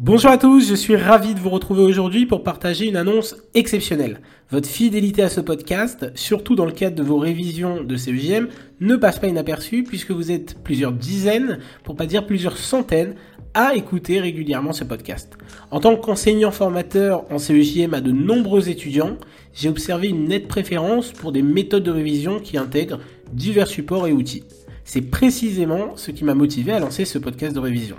Bonjour à tous, je suis ravi de vous retrouver aujourd'hui pour partager une annonce exceptionnelle. Votre fidélité à ce podcast, surtout dans le cadre de vos révisions de CEJM, ne passe pas inaperçue puisque vous êtes plusieurs dizaines, pour pas dire plusieurs centaines, à écouter régulièrement ce podcast. En tant qu'enseignant formateur en CEJM à de nombreux étudiants, j'ai observé une nette préférence pour des méthodes de révision qui intègrent divers supports et outils. C'est précisément ce qui m'a motivé à lancer ce podcast de révision.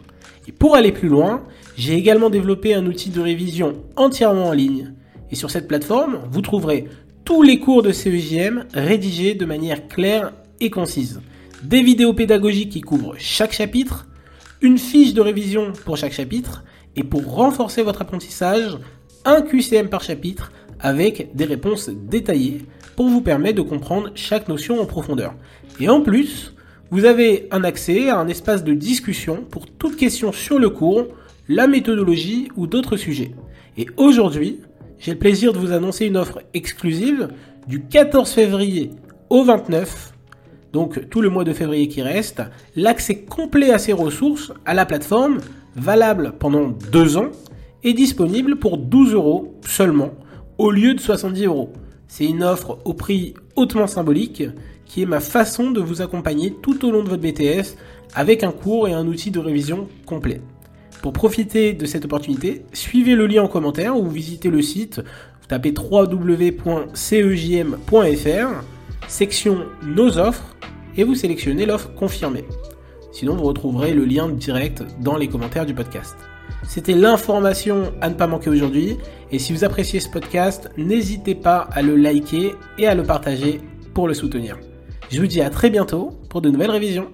Et pour aller plus loin, j'ai également développé un outil de révision entièrement en ligne. Et sur cette plateforme, vous trouverez tous les cours de CEJM rédigés de manière claire et concise. Des vidéos pédagogiques qui couvrent chaque chapitre, une fiche de révision pour chaque chapitre, et pour renforcer votre apprentissage, un QCM par chapitre avec des réponses détaillées pour vous permettre de comprendre chaque notion en profondeur. Et en plus, vous avez un accès à un espace de discussion pour toute question sur le cours, la méthodologie ou d'autres sujets. Et aujourd'hui, j'ai le plaisir de vous annoncer une offre exclusive du 14 février au 29, donc tout le mois de février qui reste, l'accès complet à ces ressources à la plateforme, valable pendant deux ans, est disponible pour 12 euros seulement, au lieu de 70 euros. C'est une offre au prix hautement symbolique qui est ma façon de vous accompagner tout au long de votre BTS avec un cours et un outil de révision complet. Pour profiter de cette opportunité, suivez le lien en commentaire ou visitez le site, vous tapez www.cejm.fr, section Nos offres, et vous sélectionnez l'offre confirmée. Sinon, vous retrouverez le lien direct dans les commentaires du podcast. C'était l'information à ne pas manquer aujourd'hui. Et si vous appréciez ce podcast, n'hésitez pas à le liker et à le partager pour le soutenir. Je vous dis à très bientôt pour de nouvelles révisions.